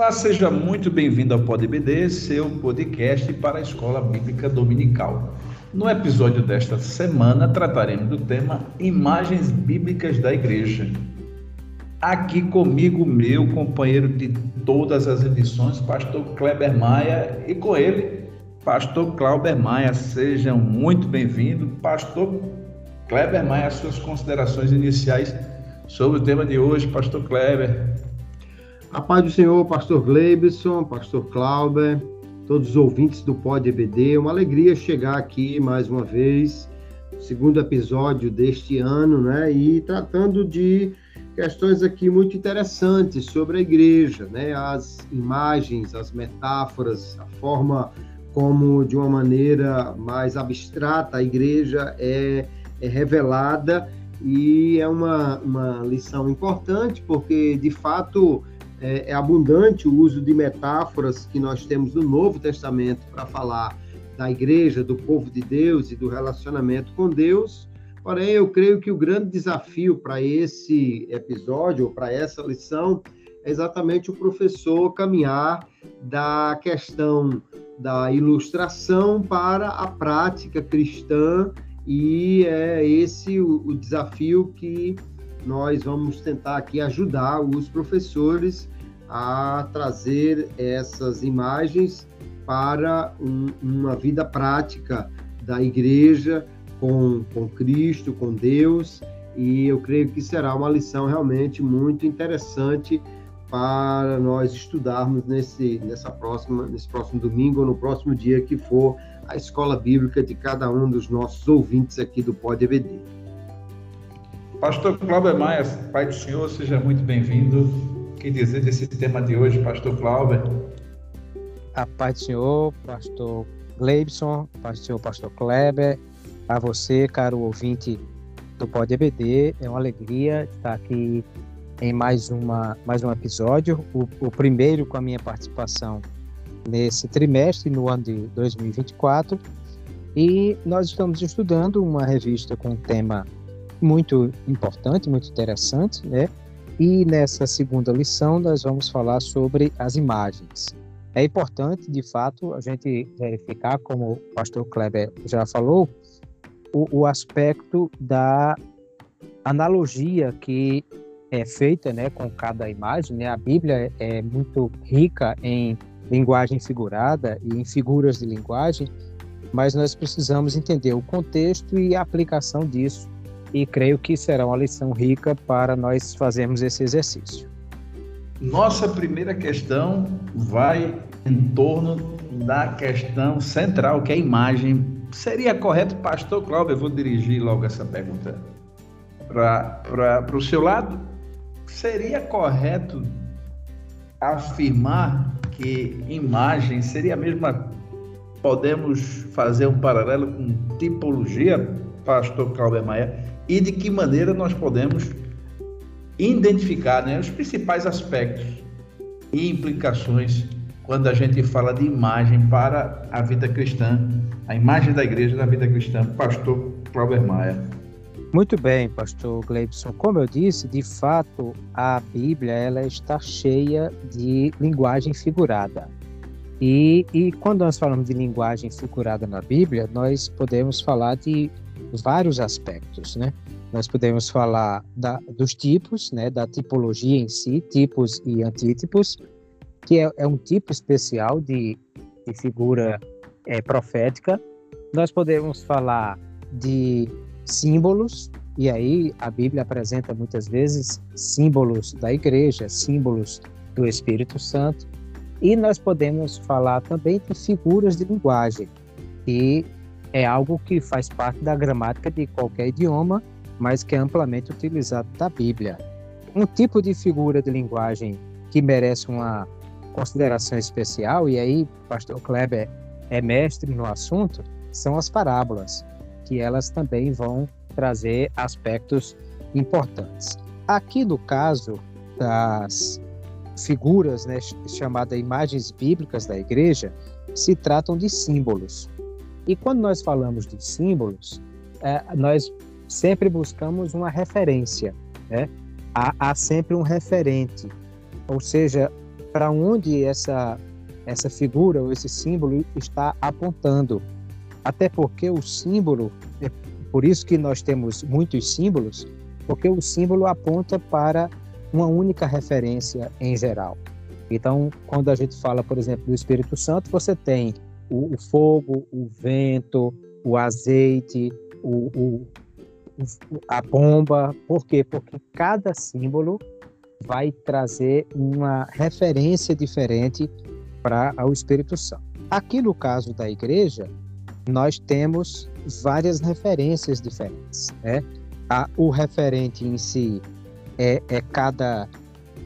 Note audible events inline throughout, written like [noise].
Olá, seja muito bem-vindo ao PodBD, seu podcast para a Escola Bíblica Dominical. No episódio desta semana, trataremos do tema Imagens Bíblicas da Igreja. Aqui comigo, meu companheiro de todas as edições, Pastor Kleber Maia, e com ele, Pastor Clauber Maia. Sejam muito bem-vindos. Pastor Kleber Maia, suas considerações iniciais sobre o tema de hoje, Pastor Kleber. A paz do Senhor, Pastor Gleibson, Pastor Clauber, todos os ouvintes do Pod EBD. Uma alegria chegar aqui mais uma vez, segundo episódio deste ano, né? E tratando de questões aqui muito interessantes sobre a igreja, né? As imagens, as metáforas, a forma como, de uma maneira mais abstrata, a igreja é, é revelada e é uma, uma lição importante, porque, de fato, é, é abundante o uso de metáforas que nós temos no Novo Testamento para falar da igreja, do povo de Deus e do relacionamento com Deus. Porém, eu creio que o grande desafio para esse episódio, ou para essa lição, é exatamente o professor caminhar da questão da ilustração para a prática cristã, e é esse o, o desafio que nós vamos tentar aqui ajudar os professores a trazer essas imagens para um, uma vida prática da igreja com, com Cristo, com Deus, e eu creio que será uma lição realmente muito interessante para nós estudarmos nesse, nessa próxima, nesse próximo domingo ou no próximo dia que for a escola bíblica de cada um dos nossos ouvintes aqui do Pod EBD. Pastor Cláudio Maia, Pai do Senhor, seja muito bem-vindo. O que dizer desse tema de hoje, Pastor Cláudio? A paz do Senhor, Pastor Gleibson, Pai do Senhor, Pastor Kleber, a você, caro ouvinte do Pod EBD, é uma alegria estar aqui em mais, uma, mais um episódio, o, o primeiro com a minha participação nesse trimestre, no ano de 2024, e nós estamos estudando uma revista com um tema muito importante, muito interessante, né? E nessa segunda lição nós vamos falar sobre as imagens. É importante, de fato, a gente verificar, como o pastor Kleber já falou, o, o aspecto da analogia que é feita né, com cada imagem. Né? A Bíblia é muito rica em linguagem figurada e em figuras de linguagem, mas nós precisamos entender o contexto e a aplicação disso e creio que será uma lição rica para nós fazermos esse exercício. Nossa primeira questão vai em torno da questão central, que é a imagem. Seria correto, pastor Cláudio, eu vou dirigir logo essa pergunta para o seu lado. Seria correto afirmar que imagem seria a mesma. Podemos fazer um paralelo com tipologia, pastor Cláudio Maia? E de que maneira nós podemos identificar né, os principais aspectos e implicações quando a gente fala de imagem para a vida cristã, a imagem da igreja da vida cristã. Pastor Cláudio Maia. Muito bem, pastor Gleibson. Como eu disse, de fato, a Bíblia ela está cheia de linguagem figurada. E, e quando nós falamos de linguagem figurada na Bíblia, nós podemos falar de vários aspectos, né? Nós podemos falar da, dos tipos, né, da tipologia em si, tipos e antítipos, que é, é um tipo especial de, de figura é, profética. Nós podemos falar de símbolos, e aí a Bíblia apresenta muitas vezes símbolos da igreja, símbolos do Espírito Santo, e nós podemos falar também de figuras de linguagem, que é algo que faz parte da gramática de qualquer idioma, mas que é amplamente utilizado da Bíblia. Um tipo de figura de linguagem que merece uma consideração especial, e aí pastor Kleber é mestre no assunto, são as parábolas, que elas também vão trazer aspectos importantes. Aqui no caso das figuras, né, chamadas imagens bíblicas da igreja, se tratam de símbolos. E quando nós falamos de símbolos, é, nós sempre buscamos uma referência, né? Há, há, sempre um referente, ou seja, para onde essa essa figura ou esse símbolo está apontando. Até porque o símbolo, é por isso que nós temos muitos símbolos, porque o símbolo aponta para uma única referência em geral. Então, quando a gente fala, por exemplo, do Espírito Santo, você tem o, o fogo, o vento, o azeite, o, o, a bomba. Por quê? Porque cada símbolo vai trazer uma referência diferente para o Espírito Santo. Aqui no caso da igreja, nós temos várias referências diferentes. Né? A, o referente em si é, é cada,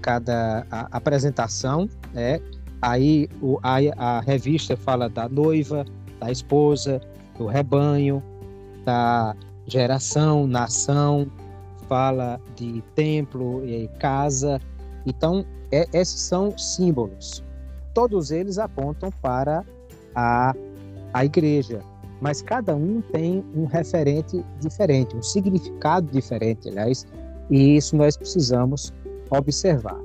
cada apresentação, né? Aí o, a, a revista fala da noiva, da esposa, do rebanho, da geração, nação, fala de templo e casa. Então, é, esses são símbolos. Todos eles apontam para a, a igreja, mas cada um tem um referente diferente, um significado diferente, aliás, e isso nós precisamos observar.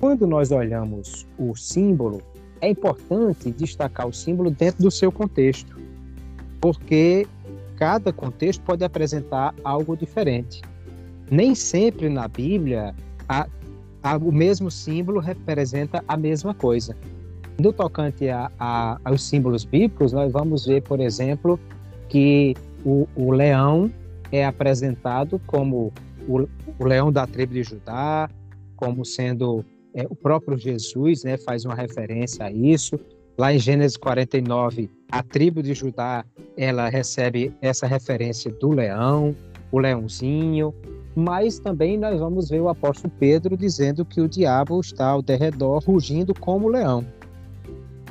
Quando nós olhamos o símbolo, é importante destacar o símbolo dentro do seu contexto, porque cada contexto pode apresentar algo diferente. Nem sempre na Bíblia a, a, o mesmo símbolo representa a mesma coisa. No tocante a, aos símbolos bíblicos, nós vamos ver, por exemplo, que o, o leão é apresentado como o, o, leão da tribo de Judá, como sendo é, o próprio Jesus, né, faz uma referência a isso. Lá em Gênesis 49, a tribo de Judá ela recebe essa referência do leão, o leãozinho, mas também nós vamos ver o apóstolo Pedro dizendo que o diabo está ao derredor rugindo como leão.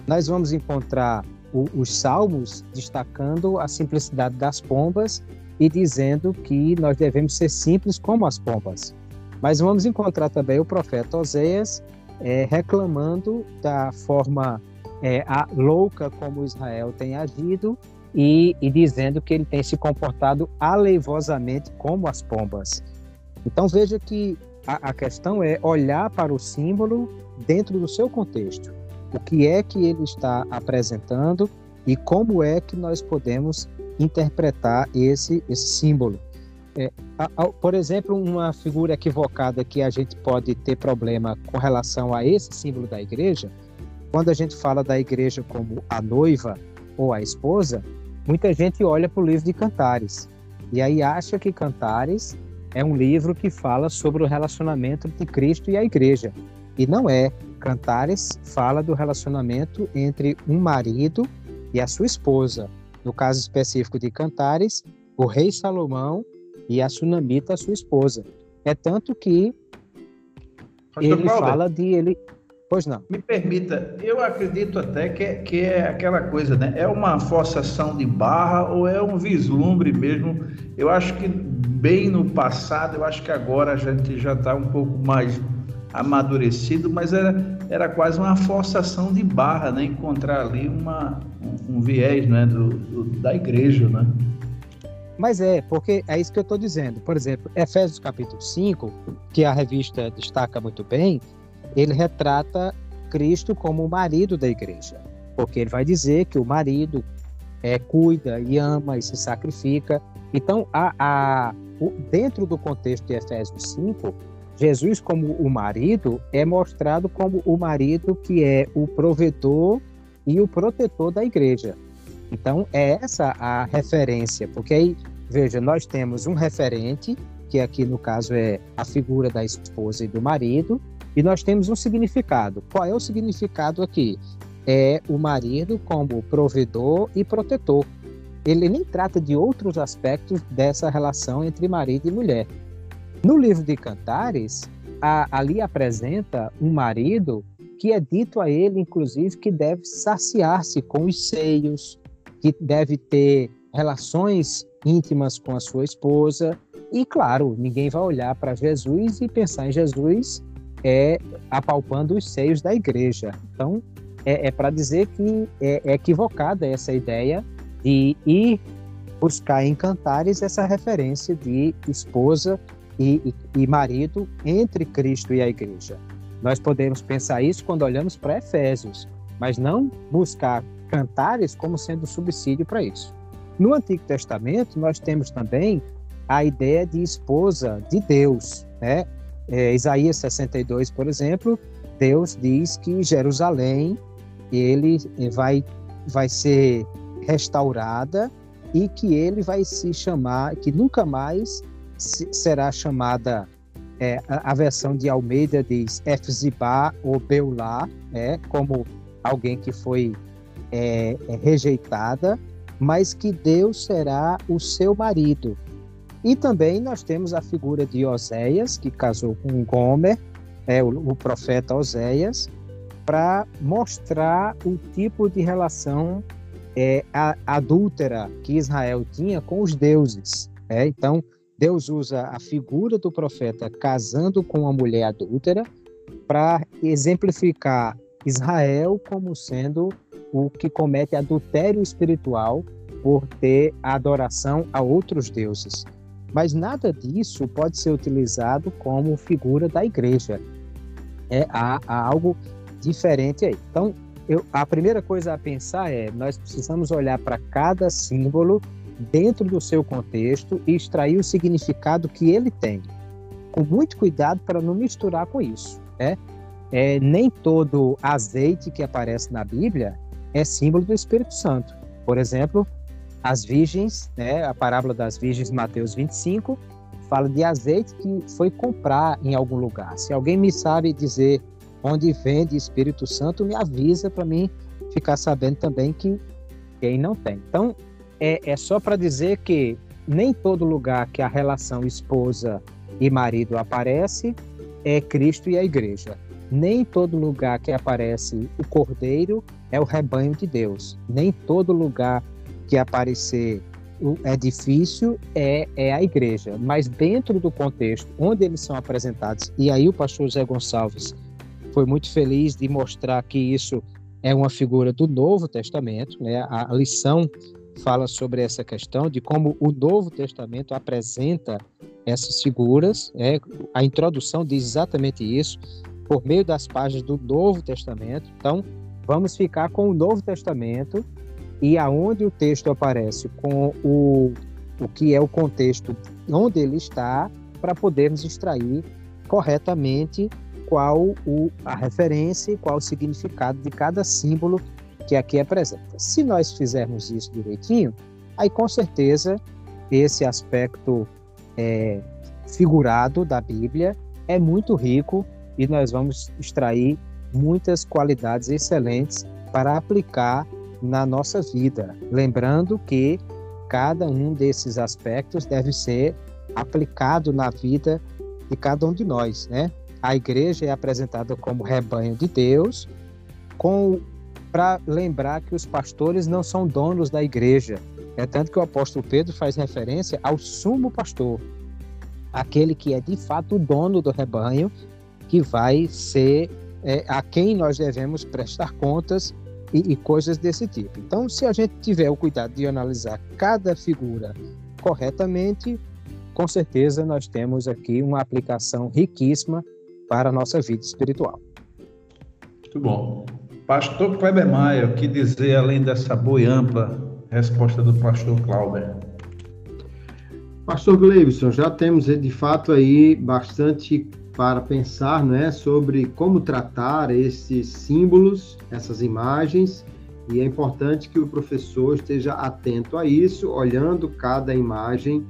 Nós vamos encontrar o, os salmos destacando a simplicidade das pombas e dizendo que nós devemos ser simples como as pombas. Mas vamos encontrar também o profeta Oséias é, reclamando da forma é, louca como Israel tem agido e, e dizendo que ele tem se comportado aleivosamente como as pombas. Então veja que a, a questão é olhar para o símbolo dentro do seu contexto. O que é que ele está apresentando e como é que nós podemos interpretar esse, esse símbolo. É, a, a, por exemplo, uma figura equivocada que a gente pode ter problema com relação a esse símbolo da igreja, quando a gente fala da igreja como a noiva ou a esposa, muita gente olha para o livro de Cantares e aí acha que Cantares é um livro que fala sobre o relacionamento entre Cristo e a igreja. E não é. Cantares fala do relacionamento entre um marido e a sua esposa. No caso específico de Cantares, o rei Salomão e a sunamita, sua esposa. É tanto que Pastor ele fala de ele. Pois não. Me permita, eu acredito até que é, que é aquela coisa, né? É uma forçação de barra ou é um vislumbre mesmo? Eu acho que bem no passado, eu acho que agora a gente já está um pouco mais amadurecido, mas era, era quase uma forçação de barra, né? Encontrar ali uma, um, um viés né? Do, do, da igreja, né? Mas é, porque é isso que eu estou dizendo. Por exemplo, Efésios capítulo 5, que a revista destaca muito bem, ele retrata Cristo como o marido da igreja, porque ele vai dizer que o marido é, cuida e ama e se sacrifica. Então, a, a, o, dentro do contexto de Efésios 5, Jesus, como o marido, é mostrado como o marido que é o provedor e o protetor da igreja. Então, é essa a referência, porque aí, veja, nós temos um referente, que aqui no caso é a figura da esposa e do marido, e nós temos um significado. Qual é o significado aqui? É o marido como provedor e protetor. Ele nem trata de outros aspectos dessa relação entre marido e mulher. No livro de Cantares, a, ali apresenta um marido que é dito a ele, inclusive, que deve saciar-se com os seios, que deve ter relações íntimas com a sua esposa. E, claro, ninguém vai olhar para Jesus e pensar em Jesus é apalpando os seios da igreja. Então, é, é para dizer que é, é, equivocada essa ideia de ir buscar em cantares essa referência de esposa e, e, e marido entre Cristo e a igreja. Nós podemos pensar isso quando olhamos para Efésios, mas não buscar cantares como sendo subsídio para isso. No Antigo Testamento, nós temos também a ideia de esposa de Deus. Né? É, Isaías 62, por exemplo, Deus diz que Jerusalém ele vai, vai ser restaurada e que ele vai se chamar, que nunca mais será chamada, é, a, versão de Almeida diz Efzibá ou Beulá, é, como alguém que foi é, é, rejeitada, mas que Deus será o seu marido. E também nós temos a figura de Oséias, que casou com Gomer, é, o, o profeta Oséias, para mostrar o tipo de relação é, a, adúltera que Israel tinha com os deuses. É? Então, Deus usa a figura do profeta casando com uma mulher adúltera para exemplificar Israel como sendo o que comete adultério espiritual por ter adoração a outros deuses. Mas nada disso pode ser utilizado como figura da igreja. É, há, há algo diferente aí. Então, eu, a primeira coisa a pensar é: nós precisamos olhar para cada símbolo dentro do seu contexto e extrair o significado que ele tem, com muito cuidado para não misturar com isso. Né? É, nem todo azeite que aparece na Bíblia é símbolo do Espírito Santo. Por exemplo, as virgens, né, a parábola das virgens, Mateus 25, fala de azeite que foi comprar em algum lugar. Se alguém me sabe dizer onde vende Espírito Santo, me avisa para mim ficar sabendo também que quem não tem. Então, é, é só para dizer que nem todo lugar que a relação esposa e marido aparece é Cristo e a igreja. Nem todo lugar que aparece o cordeiro é o rebanho de Deus. Nem todo lugar que aparecer o edifício é, é a igreja. Mas dentro do contexto onde eles são apresentados, e aí o pastor José Gonçalves foi muito feliz de mostrar que isso é uma figura do Novo Testamento, né? A lição fala sobre essa questão de como o Novo Testamento apresenta essas figuras. Né? A introdução diz exatamente isso, por meio das páginas do Novo Testamento. Então, vamos ficar com o Novo Testamento e aonde o texto aparece com o, o que é o contexto onde ele está, para podermos extrair corretamente qual o, a referência e qual o significado de cada símbolo que aqui apresenta. Se nós fizermos isso direitinho, aí com certeza esse aspecto é, figurado da Bíblia é muito rico e nós vamos extrair muitas qualidades excelentes para aplicar na nossa vida. Lembrando que cada um desses aspectos deve ser aplicado na vida de cada um de nós, né? A igreja é apresentada como rebanho de Deus, com para lembrar que os pastores não são donos da igreja. É tanto que o apóstolo Pedro faz referência ao sumo pastor, aquele que é de fato o dono do rebanho, que vai ser é, a quem nós devemos prestar contas e, e coisas desse tipo. Então, se a gente tiver o cuidado de analisar cada figura corretamente, com certeza nós temos aqui uma aplicação riquíssima para a nossa vida espiritual. Muito bom. Pastor Kleber Maia, o que dizer além dessa boa e ampla resposta do pastor Clauber? Pastor Gleibson, já temos de fato aí bastante para pensar né, sobre como tratar esses símbolos, essas imagens, e é importante que o professor esteja atento a isso, olhando cada imagem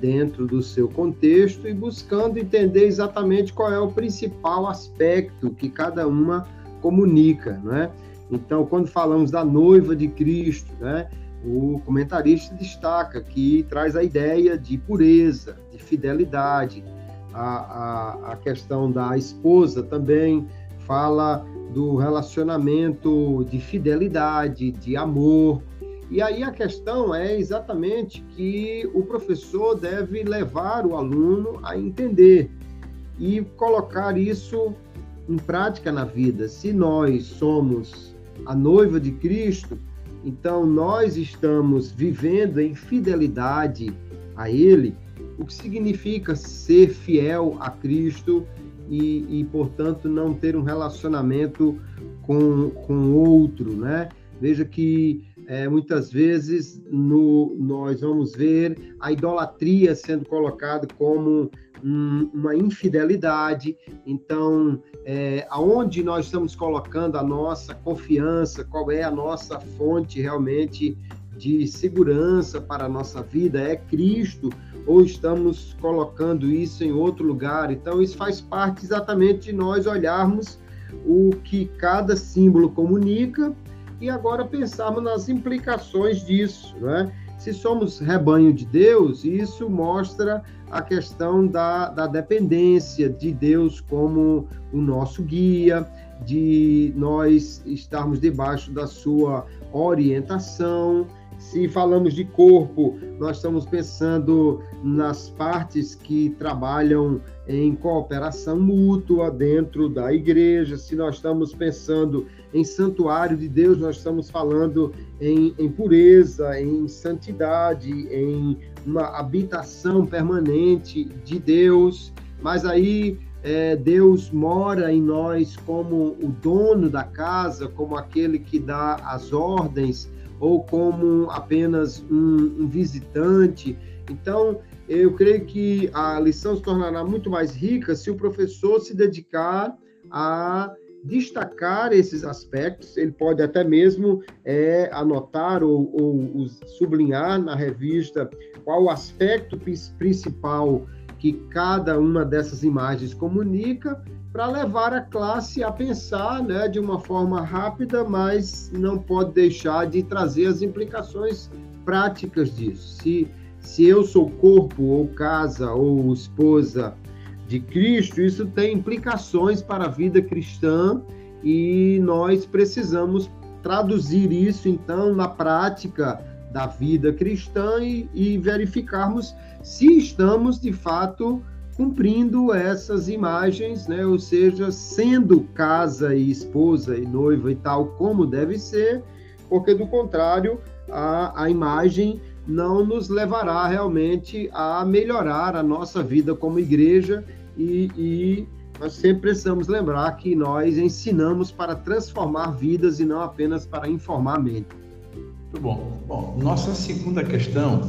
dentro do seu contexto e buscando entender exatamente qual é o principal aspecto que cada uma comunica, né? Então, quando falamos da noiva de Cristo, né, o comentarista destaca que traz a ideia de pureza, de fidelidade. A, a, a questão da esposa também fala do relacionamento de fidelidade, de amor, e aí a questão é exatamente que o professor deve levar o aluno a entender e colocar isso em prática na vida. Se nós somos a noiva de Cristo, então nós estamos vivendo em fidelidade a Ele, o que significa ser fiel a Cristo e, e, portanto, não ter um relacionamento com, com outro, né? Veja que é, muitas vezes no, nós vamos ver a idolatria sendo colocada como um, uma infidelidade. Então, é, aonde nós estamos colocando a nossa confiança, qual é a nossa fonte realmente de segurança para a nossa vida? É Cristo ou estamos colocando isso em outro lugar? Então, isso faz parte exatamente de nós olharmos o que cada símbolo comunica e agora pensarmos nas implicações disso, né? Se somos rebanho de Deus, isso mostra a questão da, da dependência de Deus como o nosso guia, de nós estarmos debaixo da sua orientação, se falamos de corpo, nós estamos pensando nas partes que trabalham em cooperação mútua dentro da igreja. Se nós estamos pensando em santuário de Deus, nós estamos falando em, em pureza, em santidade, em uma habitação permanente de Deus. Mas aí é, Deus mora em nós como o dono da casa, como aquele que dá as ordens ou como apenas um, um visitante. Então, eu creio que a lição se tornará muito mais rica se o professor se dedicar a destacar esses aspectos. Ele pode até mesmo é, anotar ou, ou, sublinhar na revista qual o aspecto principal que cada uma dessas imagens comunica para levar a classe a pensar né, de uma forma rápida, mas não pode deixar de trazer as implicações práticas disso. Se, se eu sou corpo, ou casa, ou esposa de Cristo, isso tem implicações para a vida cristã e nós precisamos traduzir isso, então, na prática da vida cristã e, e verificarmos se estamos, de fato, cumprindo essas imagens, né? ou seja, sendo casa e esposa e noiva e tal como deve ser, porque do contrário a, a imagem não nos levará realmente a melhorar a nossa vida como igreja e, e nós sempre precisamos lembrar que nós ensinamos para transformar vidas e não apenas para informar mente. Muito bom. Bom, nossa segunda questão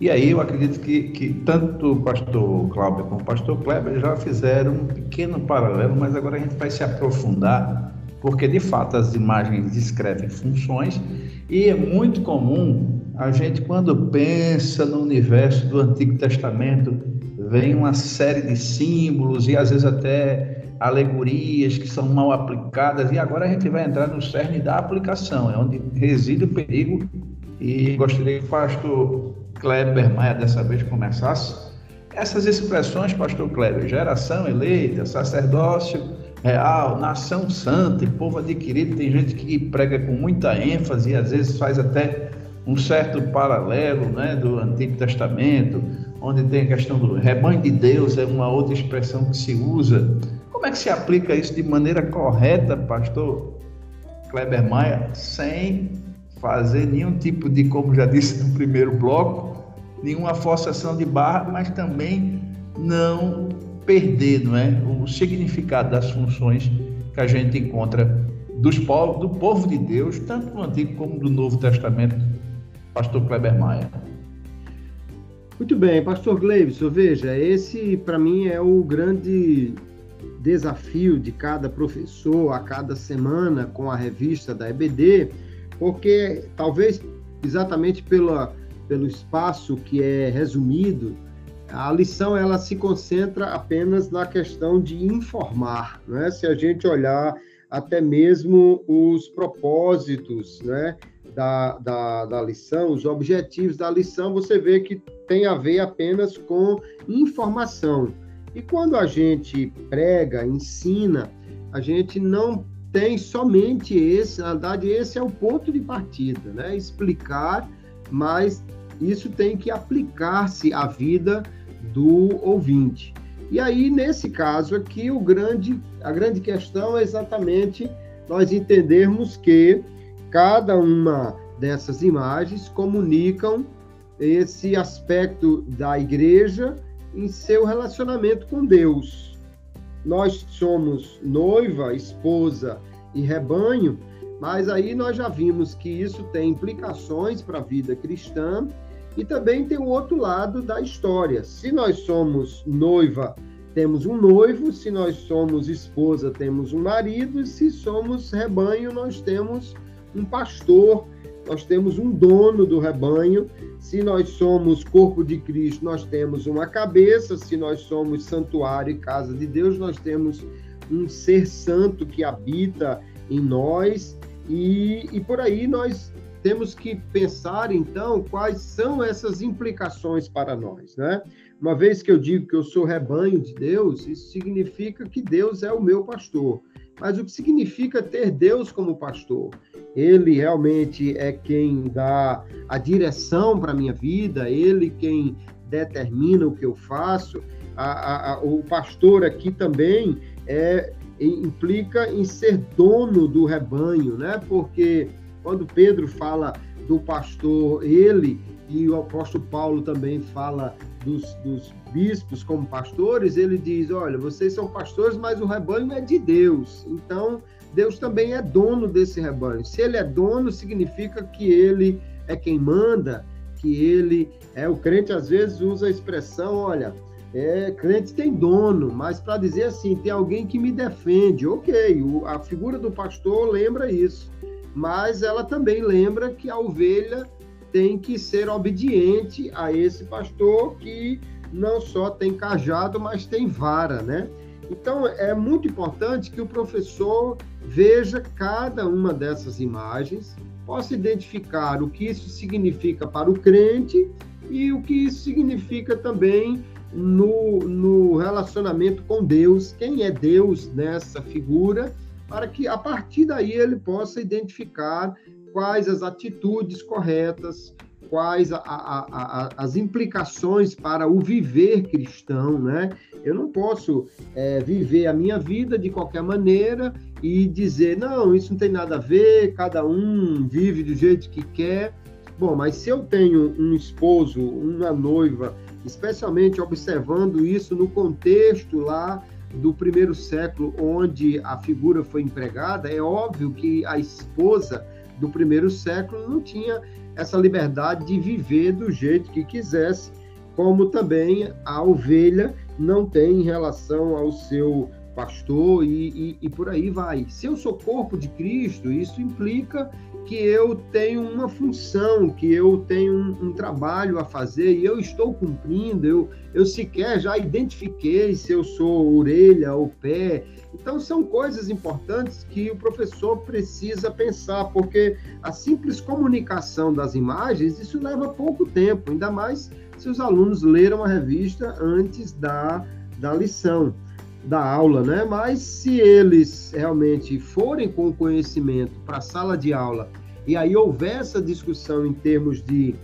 e aí eu acredito que, que tanto o pastor Cláudio como o pastor Kleber já fizeram um pequeno paralelo, mas agora a gente vai se aprofundar, porque de fato as imagens descrevem funções e é muito comum a gente, quando pensa no universo do Antigo Testamento, vem uma série de símbolos e às vezes até alegorias que são mal aplicadas, e agora a gente vai entrar no cerne da aplicação, é onde reside o perigo. E gostaria que o pastor Kleber Maia dessa vez começasse. Essas expressões, pastor Kleber, geração eleita, sacerdócio real, nação santa e povo adquirido, tem gente que prega com muita ênfase e às vezes faz até um certo paralelo né, do Antigo Testamento, onde tem a questão do rebanho de Deus, é uma outra expressão que se usa. Como é que se aplica isso de maneira correta, pastor Kleber Maia, sem fazer nenhum tipo de, como já disse no primeiro bloco, nenhuma forçação de barra, mas também não perder não é, o significado das funções que a gente encontra dos povos, do povo de Deus, tanto do Antigo como do Novo Testamento. Pastor Kleber Maia. Muito bem, Pastor Gleibson, veja, esse para mim é o grande desafio de cada professor a cada semana com a revista da EBD, porque talvez exatamente pela pelo espaço que é resumido, a lição ela se concentra apenas na questão de informar, né? Se a gente olhar até mesmo os propósitos, né? Da, da, da lição, os objetivos da lição, você vê que tem a ver apenas com informação. E quando a gente prega, ensina, a gente não tem somente esse, na verdade, esse é o ponto de partida, né? Explicar, mas isso tem que aplicar-se à vida do ouvinte. E aí, nesse caso aqui, o grande, a grande questão é exatamente nós entendermos que cada uma dessas imagens comunicam esse aspecto da igreja em seu relacionamento com Deus. nós somos noiva, esposa e rebanho, mas aí nós já vimos que isso tem implicações para a vida cristã e também tem o outro lado da história. Se nós somos noiva, temos um noivo, se nós somos esposa, temos um marido, e se somos rebanho, nós temos um pastor, nós temos um dono do rebanho. Se nós somos corpo de Cristo, nós temos uma cabeça. Se nós somos santuário e casa de Deus, nós temos um ser santo que habita em nós. E, e por aí nós temos que pensar, então, quais são essas implicações para nós, né? Uma vez que eu digo que eu sou rebanho de Deus, isso significa que Deus é o meu pastor. Mas o que significa ter Deus como pastor? Ele realmente é quem dá a direção para a minha vida, ele quem determina o que eu faço. A, a, a, o pastor aqui também é, implica em ser dono do rebanho, né? Porque quando Pedro fala do pastor, ele e o apóstolo Paulo também fala dos, dos, bispos como pastores, ele diz: olha, vocês são pastores, mas o rebanho é de Deus. Então, Deus também é dono desse rebanho. Se ele é dono, significa que ele é quem manda, que ele é o crente às vezes usa a expressão, olha, é, crente tem dono, mas para dizer assim, tem alguém que me defende. OK, o, a figura do pastor lembra isso. Mas ela também lembra que a ovelha tem que ser obediente a esse pastor que não só tem cajado, mas tem vara, né? Então, é muito importante que o professor veja cada uma dessas imagens, possa identificar o que isso significa para o crente e o que isso significa também no, no relacionamento com Deus, quem é Deus nessa figura, para que a partir daí ele possa identificar quais as atitudes corretas, quais a, a, a, as implicações para o viver cristão, né? Eu não posso é, viver a minha vida de qualquer maneira e dizer, não, isso não tem nada a ver, cada um vive do jeito que quer. Bom, mas se eu tenho um esposo, uma noiva, especialmente observando isso no contexto lá do primeiro século, onde a figura foi empregada, é óbvio que a esposa do primeiro século não tinha essa liberdade de viver do jeito que quisesse, como também a ovelha não tem em relação ao seu pastor e, e, e, por aí vai. Se eu sou corpo de Cristo, isso implica que eu tenho uma função, que eu tenho um, um, trabalho a fazer e eu estou cumprindo, eu, eu sequer já identifiquei se eu sou orelha ou pé. Então, são coisas importantes que o professor precisa pensar, porque a simples comunicação das imagens, isso leva pouco tempo, ainda mais se os alunos leram a revista antes da, da lição da aula, né? Mas se eles realmente forem com conhecimento para a sala de aula e aí houver essa discussão em termos de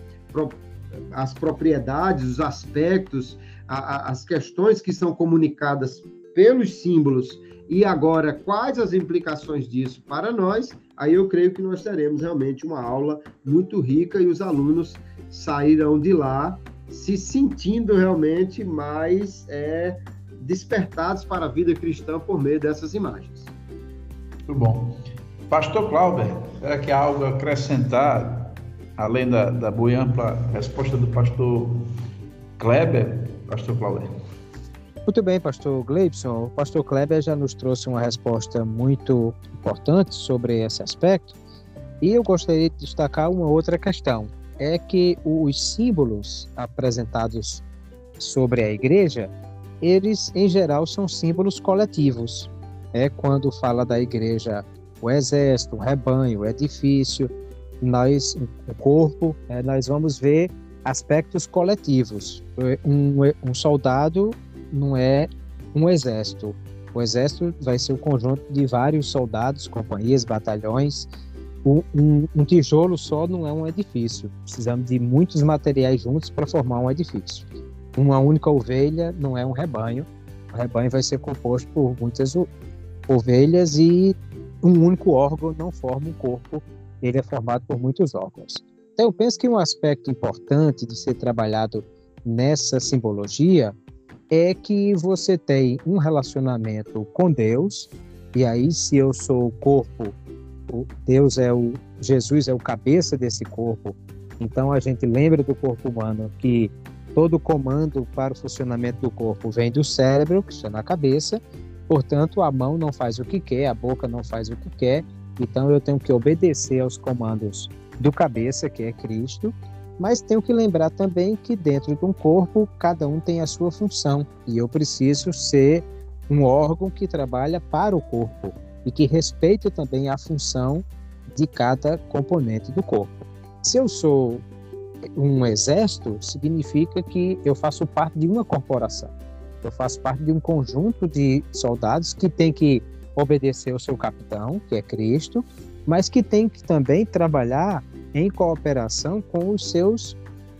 as propriedades, os aspectos, a, a, as questões que são comunicadas pelos símbolos e agora quais as implicações disso para nós, aí eu creio que nós teremos realmente uma aula muito rica e os alunos sairão de lá se sentindo realmente mais é, despertados para a vida cristã por meio dessas imagens. Muito bom. Pastor Clauber, será que há algo a acrescentar, além da, da boa ampla resposta do pastor Kleber, pastor Clauber? Muito bem, pastor Gleibson. O pastor Kleber já nos trouxe uma resposta muito importante sobre esse aspecto. E eu gostaria de destacar uma outra questão. É que os símbolos apresentados sobre a igreja, eles em geral são símbolos coletivos. É quando fala da igreja, o exército, o rebanho, o edifício, nós, o corpo, é, nós vamos ver aspectos coletivos. Um, um soldado não é um exército. O exército vai ser o um conjunto de vários soldados, companhias, batalhões. Um, um, um, tijolo só não é um edifício. Precisamos de muitos materiais juntos para formar um edifício uma única ovelha não é um rebanho. O rebanho vai ser composto por muitas ovelhas e um único órgão não forma um corpo, ele é formado por muitos órgãos. Então, eu penso que um aspecto importante de ser trabalhado nessa simbologia é que você tem um relacionamento com Deus, e aí se eu sou o corpo, Deus é o Jesus é o cabeça desse corpo. Então a gente lembra do corpo humano que todo comando para o funcionamento do corpo vem do cérebro, que está na cabeça. Portanto, a mão não faz o que quer, a boca não faz o que quer. Então eu tenho que obedecer aos comandos do cabeça, que é Cristo, mas tenho que lembrar também que dentro de um corpo, cada um tem a sua função e eu preciso ser um órgão que trabalha para o corpo e que respeita também a função de cada componente do corpo. Se eu sou um exército, significa que eu faço parte de uma corporação. Eu faço parte de um conjunto de soldados que tem que obedecer ao seu capitão, que é Cristo, mas que tem que também trabalhar em cooperação com os seus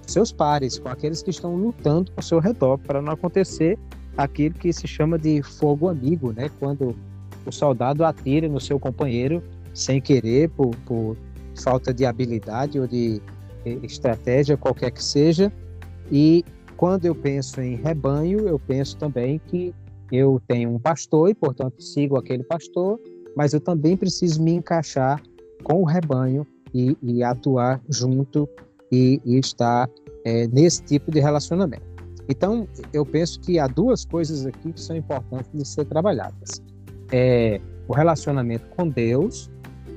seus pares, com aqueles que estão lutando ao seu redor, para não acontecer aquilo que se chama de fogo amigo, né? Quando o soldado atira no seu companheiro sem querer, por, por falta de habilidade ou de eh, estratégia, qualquer que seja. E quando eu penso em rebanho, eu penso também que eu tenho um pastor e, portanto, sigo aquele pastor, mas eu também preciso me encaixar com o rebanho e, e atuar junto e, e estar é, nesse tipo de relacionamento. Então, eu penso que há duas coisas aqui que são importantes de ser trabalhadas. É o relacionamento com Deus,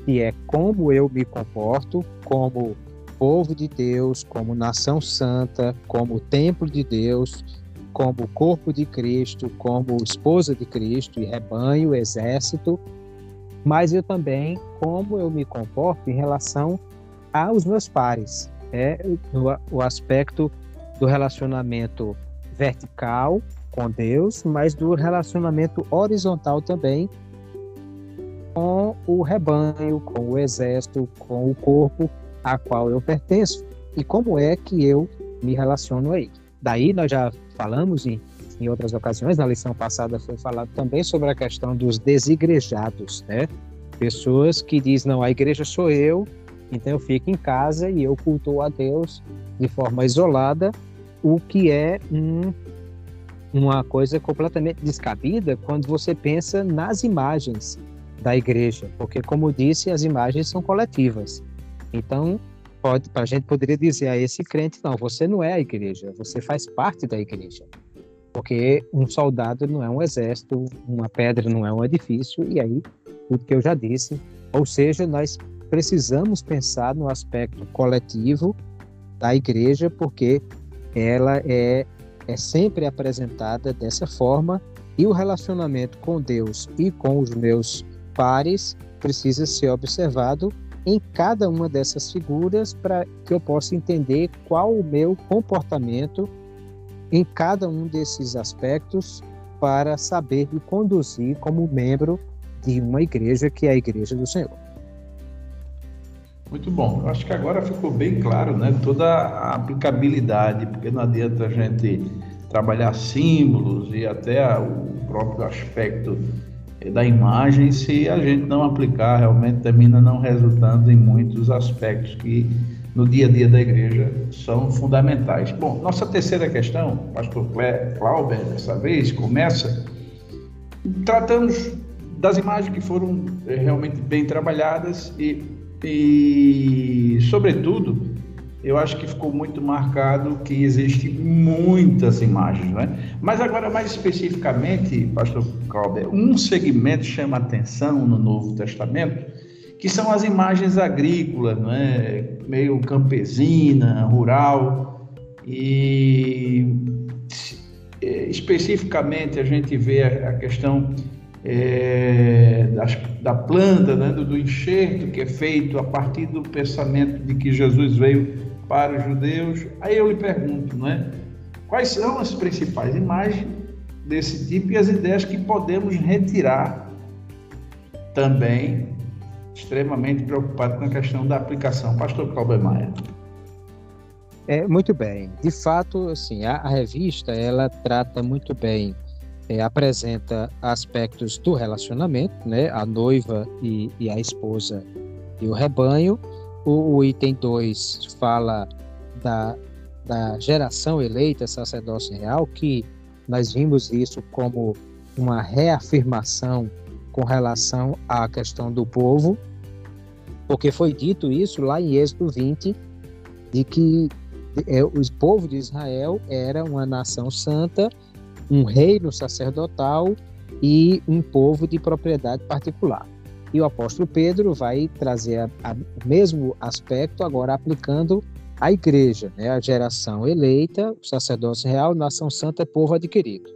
que é como eu me comporto como povo de Deus, como nação santa, como templo de Deus, como corpo de Cristo, como esposa de Cristo e rebanho, exército, mas eu também como eu me comporto em relação aos meus pares. É o, aspecto do relacionamento vertical com Deus, mas do relacionamento horizontal também com o rebanho, com o exército, com o corpo a qual eu pertenço e como é que eu me relaciono aí. Daí nós já falamos em, em outras ocasiões, na lição passada foi falado também sobre a questão dos desigrejados, né? Pessoas que dizem, não, a igreja sou eu, então eu fico em casa e eu cultuo a Deus de forma isolada, o que é um, uma coisa completamente descabida quando você pensa nas imagens da igreja, porque como disse, as imagens são coletivas. Então, pode, a gente poderia dizer a esse crente, não, você não é a igreja, você faz parte da igreja. Porque um soldado não é um exército, uma pedra não é um edifício, e aí, tudo que eu já disse. Ou seja, nós precisamos pensar no aspecto coletivo da igreja, porque ela é, é sempre apresentada dessa forma, e o relacionamento com Deus e com os meus pares precisa ser observado em cada uma dessas figuras para que eu possa entender qual o meu comportamento em cada um desses aspectos para saber me conduzir como membro de uma igreja que é a igreja do Senhor. Muito bom. Eu acho que agora ficou bem claro, né? Toda a aplicabilidade, porque não adianta a gente trabalhar símbolos e até o próprio aspecto da imagem se a gente não aplicar, realmente termina não resultando em muitos aspectos que no dia a dia da igreja são fundamentais. Bom, nossa terceira questão, pastor Clauber, dessa vez, começa tratando das imagens que foram eh, realmente bem trabalhadas e, e sobretudo, eu acho que ficou muito marcado que existem muitas imagens, né? Mas agora, mais especificamente, pastor Clauber, um segmento chama atenção no Novo Testamento, que são as imagens agrícolas, né? meio campesina, rural, e especificamente a gente vê a, questão é, das, da planta, né? do, do enxerto que é feito a partir do pensamento de que Jesus veio para os judeus. Aí eu lhe pergunto, não é? Quais são as principais imagens desse tipo e as ideias que podemos retirar também extremamente preocupado com a questão da aplicação. Pastor Cláudio Maia. É, muito bem. De fato, assim, a, a revista ela trata muito bem, é, apresenta aspectos do relacionamento, né, a noiva e, e a esposa e o rebanho, o, o item 2 fala da, da geração eleita, sacerdócio real, que nós vimos isso como uma reafirmação com relação à questão do povo, porque foi dito isso lá em Êxodo 20, de que é, o povo de Israel era uma nação santa, um reino sacerdotal e um povo de propriedade particular. E o apóstolo Pedro vai trazer a, a, o mesmo aspecto, agora aplicando a igreja, né? a geração eleita, o sacerdócio real, nação santa, povo adquirido.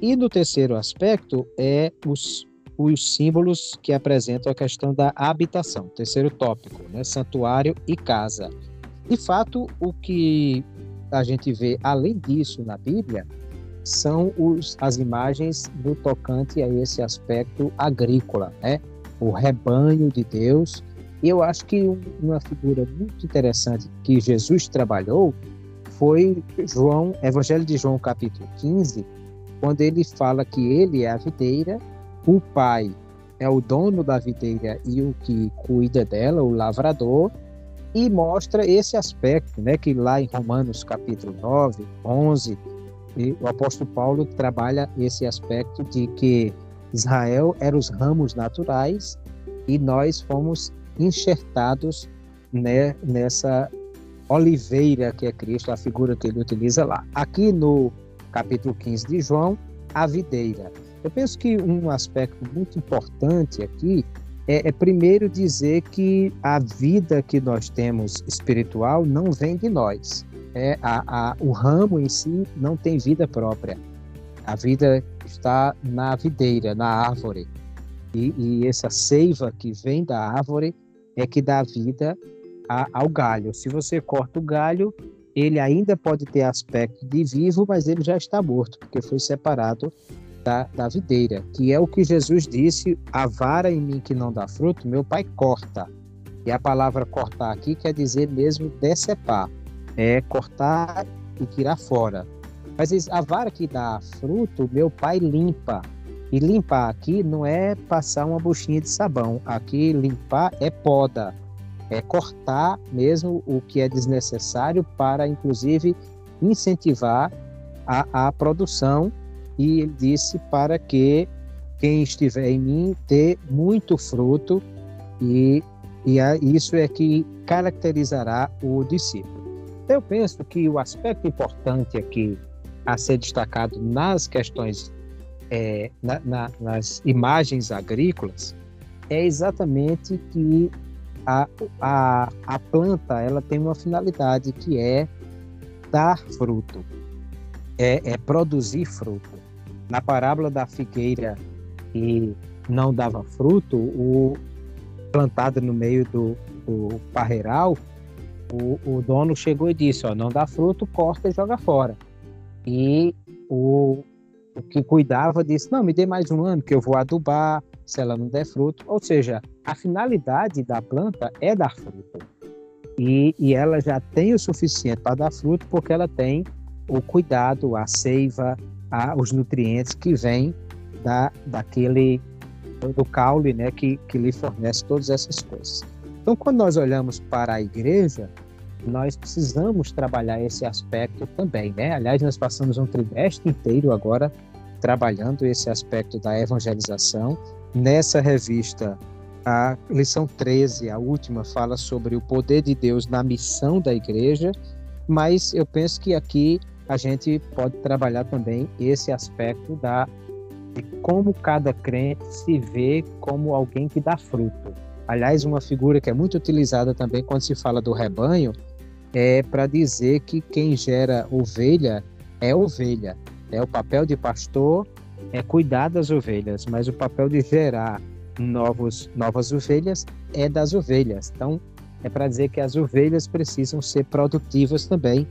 E no terceiro aspecto é os, os símbolos que apresentam a questão da habitação, terceiro tópico, né? santuário e casa. De fato, o que a gente vê além disso na Bíblia são os, as imagens do tocante a esse aspecto agrícola, né? O rebanho de Deus. E eu acho que uma figura muito interessante que Jesus trabalhou foi João, Evangelho de João, capítulo 15, quando ele fala que ele é a videira, o pai é o dono da videira e o que cuida dela, o lavrador, e mostra esse aspecto, né, que lá em Romanos capítulo 9, 11, o apóstolo Paulo trabalha esse aspecto de que Israel era os ramos naturais e nós fomos enxertados né, nessa oliveira que é Cristo, a figura que ele utiliza lá. Aqui no capítulo 15 de João, a videira. Eu penso que um aspecto muito importante aqui é, é, primeiro dizer que a vida que nós temos espiritual não vem de nós. É, a, a, o ramo em si não tem vida própria. A vida está na videira, na árvore. E, e essa seiva que vem da árvore é que dá vida a, ao galho. Se você corta o galho, ele ainda pode ter aspecto de vivo, mas ele já está morto, porque foi separado da, da videira, que é o que Jesus disse: a vara em mim que não dá fruto, meu pai corta. E a palavra cortar aqui quer dizer mesmo decepar, é cortar e tirar fora. Mas a vara que dá fruto, meu pai limpa. E limpar aqui não é passar uma buchinha de sabão. Aqui limpar é poda, é cortar mesmo o que é desnecessário para, inclusive, incentivar a, a produção. E ele disse para que quem estiver em mim dê muito fruto e, e isso é que caracterizará o discípulo. Eu penso que o aspecto importante aqui a ser destacado nas questões, é, na, na, nas imagens agrícolas, é exatamente que a, a, a planta ela tem uma finalidade que é dar fruto, é, é produzir fruto. Na parábola da figueira que não dava fruto, o plantado no meio do, do parreiral, o, o dono chegou e disse: ó, não dá fruto, corta e joga fora. E o, o que cuidava disse: não, me dê mais um ano que eu vou adubar, se ela não der fruto. Ou seja, a finalidade da planta é dar fruto. E, e ela já tem o suficiente para dar fruto porque ela tem o cuidado, a seiva, a, os nutrientes que vêm da, daquele do caule né, que, que lhe fornece todas essas coisas. Então, quando nós olhamos para a igreja, nós precisamos trabalhar esse aspecto também, né? Aliás, nós passamos um trimestre inteiro agora trabalhando esse aspecto da evangelização. Nessa revista, a lição 13, a última, fala sobre o poder de Deus na missão da igreja, mas eu penso que aqui a gente pode trabalhar também esse aspecto da de como cada crente se vê como alguém que dá fruto. Aliás, uma figura que é muito utilizada também quando se fala do rebanho é para dizer que quem gera ovelha é ovelha. É o papel de pastor é cuidar das ovelhas, mas o papel de gerar novos, novas ovelhas é das ovelhas. Então, é para dizer que as ovelhas precisam ser produtivas também.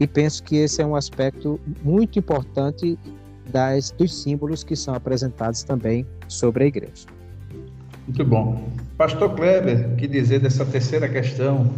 E penso que esse é um aspecto muito importante das, dos símbolos que são apresentados também sobre a igreja. Muito bom. Pastor Kleber, que dizer dessa terceira questão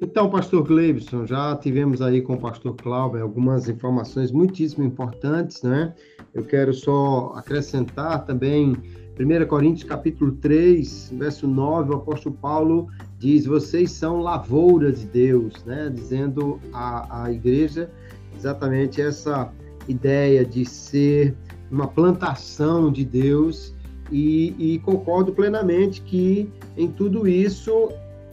então, pastor Gleibson, já tivemos aí com o pastor Cláudio algumas informações muitíssimo importantes, né? Eu quero só acrescentar também 1 Coríntios capítulo 3, verso 9, o apóstolo Paulo diz: "Vocês são lavoura de Deus", né? Dizendo à, à igreja exatamente essa ideia de ser uma plantação de Deus e, e concordo plenamente que em tudo isso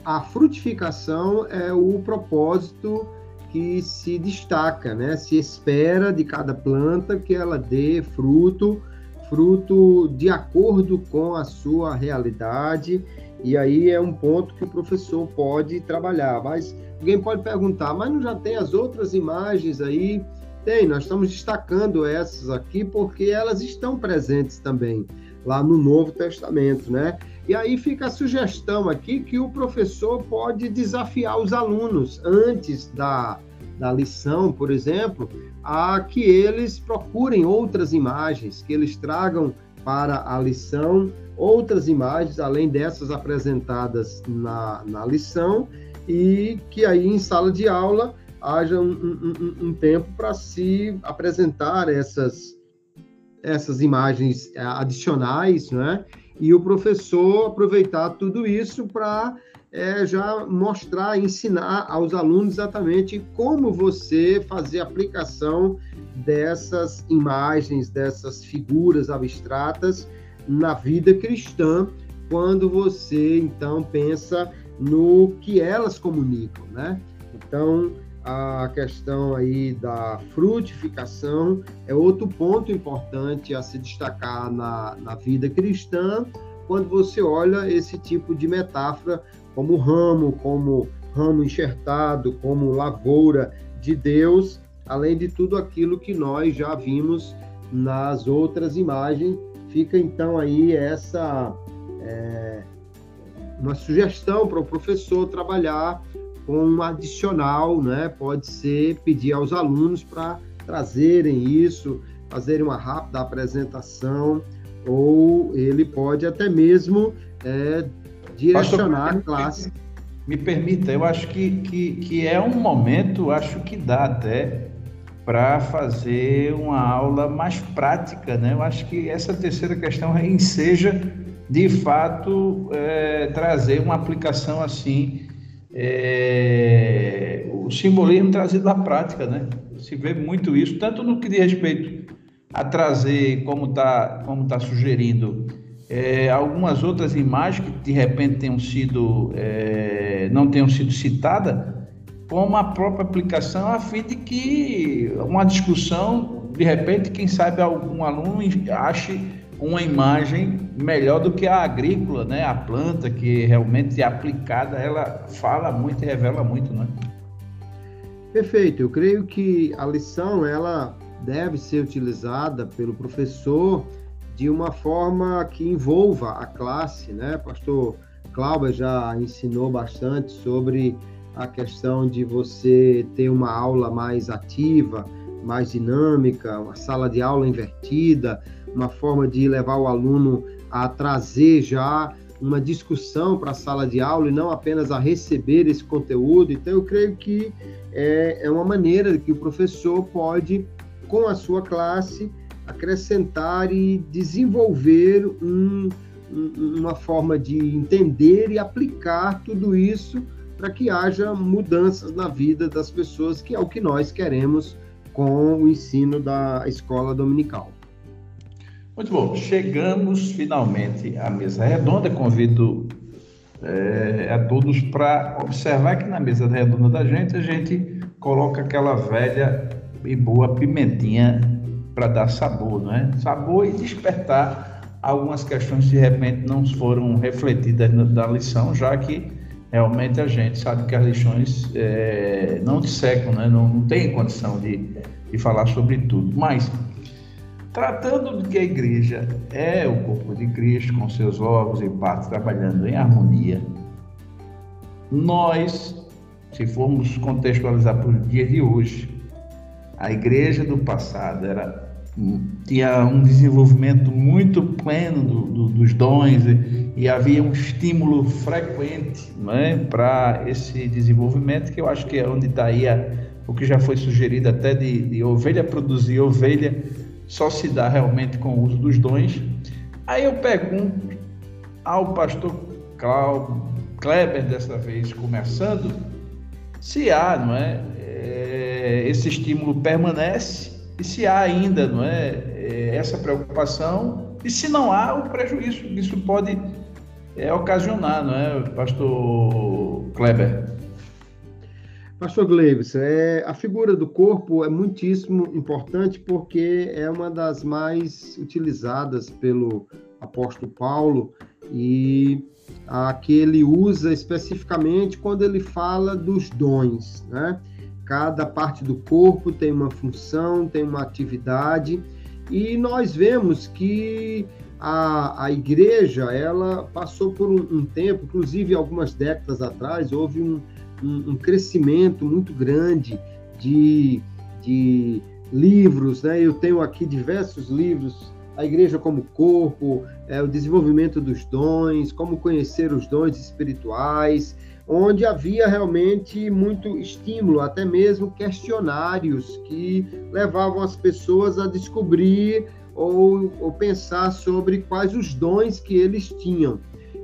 a frutificação é o propósito que se destaca, né? Se espera de cada planta que ela dê fruto, fruto de acordo com a sua realidade, e aí é um ponto que o professor pode trabalhar. Mas alguém pode perguntar, mas não já tem as outras imagens aí? Tem, nós estamos destacando essas aqui porque elas estão presentes também lá no Novo Testamento, né? E aí fica a sugestão aqui que o professor pode desafiar os alunos antes da, da lição, por exemplo, a que eles procurem outras imagens, que eles tragam para a lição outras imagens, além dessas apresentadas na, na lição, e que aí em sala de aula haja um, um, um tempo para se apresentar essas, essas imagens adicionais, né? E o professor aproveitar tudo isso para é, já mostrar, ensinar aos alunos exatamente como você fazer aplicação dessas imagens, dessas figuras abstratas na vida cristã, quando você então pensa no que elas comunicam, né? Então, a questão aí da frutificação é outro ponto importante a se destacar na, na vida cristã, quando você olha esse tipo de metáfora como ramo, como ramo enxertado, como lavoura de Deus, além de tudo aquilo que nós já vimos nas outras imagens. Fica então aí essa é, uma sugestão para o professor trabalhar com um adicional, né? Pode ser pedir aos alunos para trazerem isso, fazerem uma rápida apresentação, ou ele pode até mesmo é, direcionar Pastor, a classe. Me permita, eu acho que, que, que é um momento, acho que dá até para fazer uma aula mais prática, né? Eu acho que essa terceira questão seja de fato é, trazer uma aplicação assim é, o simbolismo trazido à prática, né? Se vê muito isso, tanto no que diz respeito a trazer, como está como tá sugerindo, é, algumas outras imagens que de repente tenham sido, é, não tenham sido citadas, como a própria aplicação, a fim de que uma discussão, de repente, quem sabe algum aluno ache uma imagem melhor do que a agrícola, né? A planta que realmente é aplicada, ela fala muito e revela muito, né? Perfeito. Eu creio que a lição ela deve ser utilizada pelo professor de uma forma que envolva a classe, né? Pastor Cláudia já ensinou bastante sobre a questão de você ter uma aula mais ativa, mais dinâmica, uma sala de aula invertida, uma forma de levar o aluno a trazer já uma discussão para a sala de aula e não apenas a receber esse conteúdo. Então, eu creio que é, é uma maneira que o professor pode, com a sua classe, acrescentar e desenvolver um, uma forma de entender e aplicar tudo isso para que haja mudanças na vida das pessoas, que é o que nós queremos com o ensino da escola dominical. Muito bom, chegamos finalmente à mesa redonda. Convido é, a todos para observar que na mesa redonda da gente a gente coloca aquela velha e boa pimentinha para dar sabor, não é? Sabor e despertar algumas questões que de repente não foram refletidas na lição, já que realmente a gente sabe que as lições é, não dissecam, né? não, não tem condição de, de falar sobre tudo. Mas Tratando de que a igreja é o corpo de Cristo, com seus órgãos e partes trabalhando em harmonia, nós, se formos contextualizar para os dias de hoje, a igreja do passado era, tinha um desenvolvimento muito pleno do, do, dos dons e, e, havia um estímulo frequente é, para esse desenvolvimento, que eu acho que é onde está aí a, o que já foi sugerido até de, de ovelha produzir ovelha só se dá realmente com o uso dos dons. Aí eu pergunto ao pastor Kleber, dessa vez começando, se há, não é, é esse estímulo permanece e se há ainda não é, é essa preocupação e se não há o prejuízo que isso pode é, ocasionar, não é, pastor Kleber? Pastor Gleives, é, a figura do corpo é muitíssimo importante porque é uma das mais utilizadas pelo apóstolo Paulo e a que ele usa especificamente quando ele fala dos dons, né? Cada parte do corpo tem uma função, tem uma atividade e nós vemos que a, a igreja ela passou por um, um tempo, inclusive algumas décadas atrás, houve um, um, crescimento muito grande de, de livros, né? Eu tenho aqui diversos livros, a igreja como corpo, é, o desenvolvimento dos dons, como conhecer os dons espirituais, onde havia realmente muito estímulo, até mesmo questionários que levavam as pessoas a descobrir ou, ou pensar sobre quais os dons que eles tinham.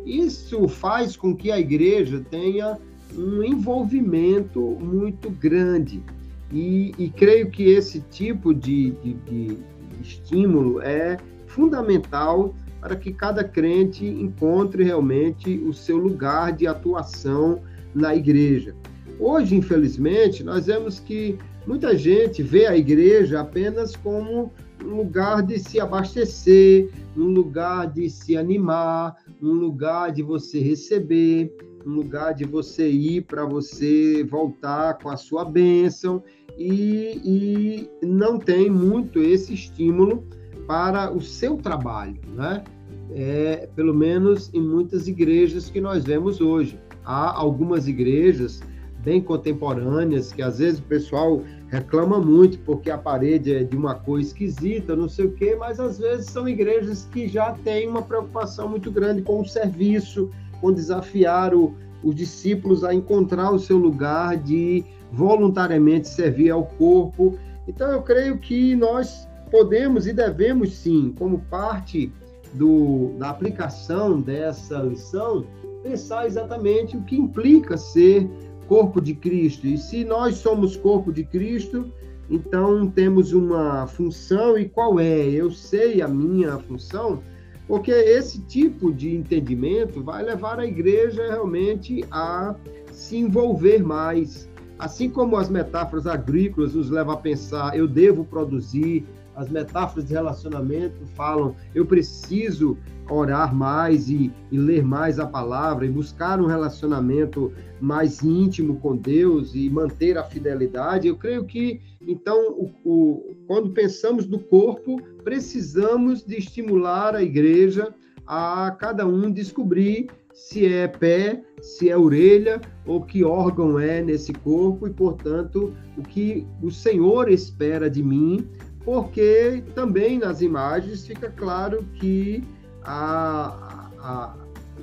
Isso faz com que a igreja tenha um envolvimento muito grande. E, e creio que esse tipo de, de, de estímulo é fundamental para que cada crente encontre realmente o seu lugar de atuação na igreja. Hoje, infelizmente, nós vemos que muita gente vê a igreja apenas como um lugar de se abastecer, um lugar de se animar, um lugar de você receber, um lugar de você ir para você voltar com a sua bênção e, e não tem muito esse estímulo para o seu trabalho, né? É, pelo menos em muitas igrejas que nós vemos hoje. Há algumas igrejas bem contemporâneas que às vezes o pessoal reclama muito porque a parede é de uma cor esquisita, não sei o quê, mas às vezes são igrejas que já têm uma preocupação muito grande com o serviço, com desafiar o, os discípulos a encontrar o seu lugar de voluntariamente servir ao corpo. Então, eu creio que nós podemos e devemos sim, como parte do, da aplicação dessa lição, pensar exatamente o que implica ser corpo de Cristo. E se nós somos corpo de Cristo, então temos uma função, e qual é? Eu sei a minha função, porque esse tipo de entendimento vai levar a igreja realmente a se envolver mais. Assim como as metáforas agrícolas nos levam a pensar, eu devo produzir, as metáforas de relacionamento falam, eu preciso orar mais e, e, ler mais a palavra e buscar um relacionamento mais íntimo com Deus e manter a fidelidade. Eu creio que, então, o, o, quando pensamos no corpo, precisamos de estimular a igreja a cada um descobrir se é pé, se é orelha ou que órgão é nesse corpo e, portanto, o que o Senhor espera de mim, porque também nas imagens fica claro que a, a,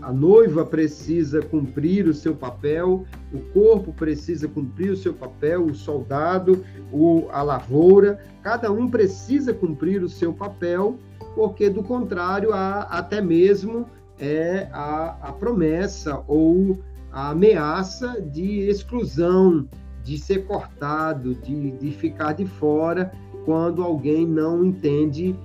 a noiva precisa cumprir o seu papel, o corpo precisa cumprir o seu papel, o soldado, o, a lavoura, cada um precisa cumprir o seu papel, porque do contrário há até mesmo é a, a promessa ou a ameaça de exclusão, de ser cortado, de, de ficar de fora quando alguém não entende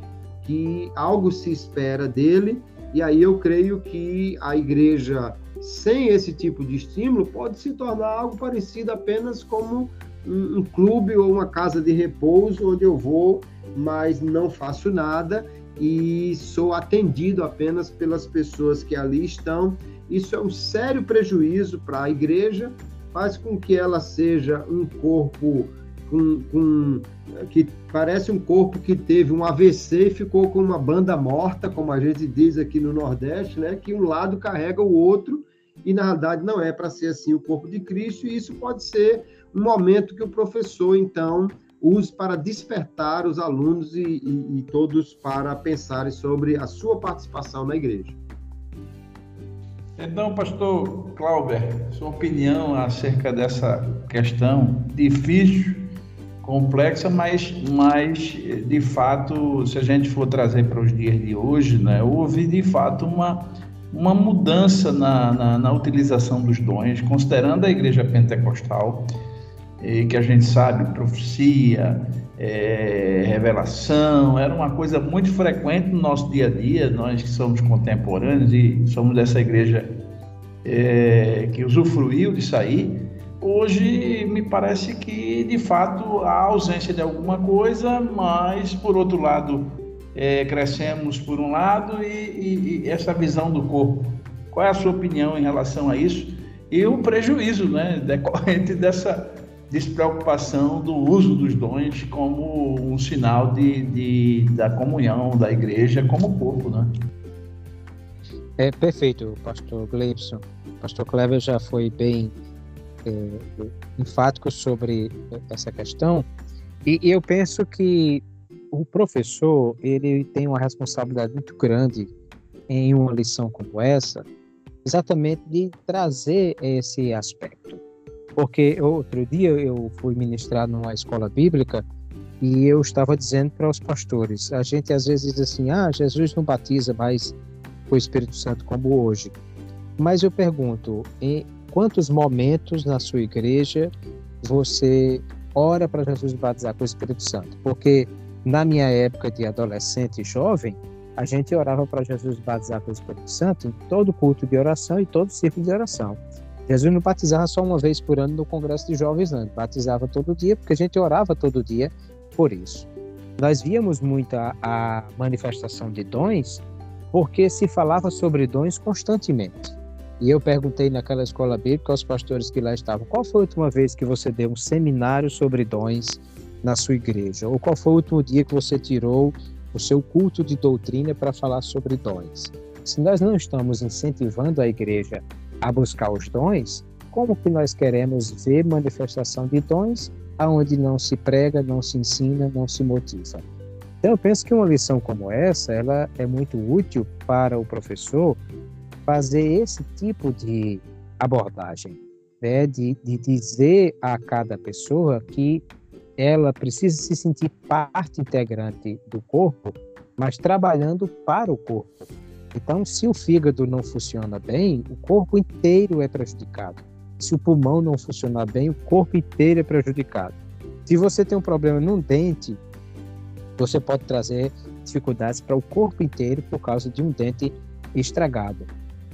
que algo se espera dele, e aí eu creio que a igreja, sem esse tipo de estímulo, pode se tornar algo parecido apenas como um, um clube ou uma casa de repouso, onde eu vou, mas não faço nada e sou atendido apenas pelas pessoas que ali estão. Isso é um sério prejuízo para a igreja, faz com que ela seja um corpo com, com, que parece um corpo que teve um AVC e ficou com uma banda morta, como a gente diz aqui no Nordeste, né? Que um lado carrega o outro e na verdade não é para ser assim o corpo de Cristo. E isso pode ser um momento que o professor então use para despertar os alunos e, e, e todos para pensarem sobre a sua participação na igreja. Então, pastor Clauber, sua opinião acerca dessa questão difícil complexa, mas, mas de fato, se a gente for trazer para os dias de hoje, né, houve de fato uma, uma mudança na, na, na utilização dos dons, considerando a igreja pentecostal. que a gente sabe, profecia, é, revelação, era uma coisa muito frequente no nosso dia a dia, nós que somos contemporâneos e somos dessa igreja é, que usufruiu disso aí, hoje me parece que de fato há ausência de alguma coisa, mas por outro lado é, crescemos por um lado e, e, e, essa visão do corpo. Qual é a sua opinião em relação a isso? E o prejuízo né, decorrente dessa despreocupação do uso dos dons como um sinal de, de da comunhão da igreja como corpo, né? É perfeito, pastor Gleibson. Pastor Clever já foi bem é, enfático sobre essa questão. E, e eu penso que o professor ele tem uma responsabilidade muito grande em uma lição como essa, exatamente de trazer esse aspecto. Porque outro dia eu fui ministrar numa escola bíblica e eu estava dizendo para os pastores, a gente às vezes diz assim, ah, Jesus não batiza mais com o Espírito Santo como hoje. Mas eu pergunto, em quantos momentos na sua igreja você ora para Jesus batizar com o Espírito Santo? Porque na minha época de adolescente e jovem, a gente orava para Jesus batizar com o Espírito Santo em todo culto de oração e todo círculo de oração. Jesus não batizava só uma vez por ano no Congresso de Jovens, não. batizava todo dia, porque a gente orava todo dia por isso. Nós víamos muito a, a manifestação de dons, porque se falava sobre dons constantemente. E eu perguntei naquela escola bíblica aos pastores que lá estavam: qual foi a última vez que você deu um seminário sobre dons na sua igreja? Ou qual foi o último dia que você tirou o seu culto de doutrina para falar sobre dons? Se nós não estamos incentivando a igreja a buscar os dons, como que nós queremos ver manifestação de dons aonde não se prega, não se ensina, não se motiva? Então eu penso que uma lição como essa, ela é muito útil para o professor fazer esse tipo de abordagem, né? de, de dizer a cada pessoa que ela precisa se sentir parte integrante do corpo, mas trabalhando para o corpo. Então, se o fígado não funciona bem, o corpo inteiro é prejudicado. Se o pulmão não funcionar bem, o corpo inteiro é prejudicado. Se você tem um problema num dente, você pode trazer dificuldades para o corpo inteiro por causa de um dente estragado.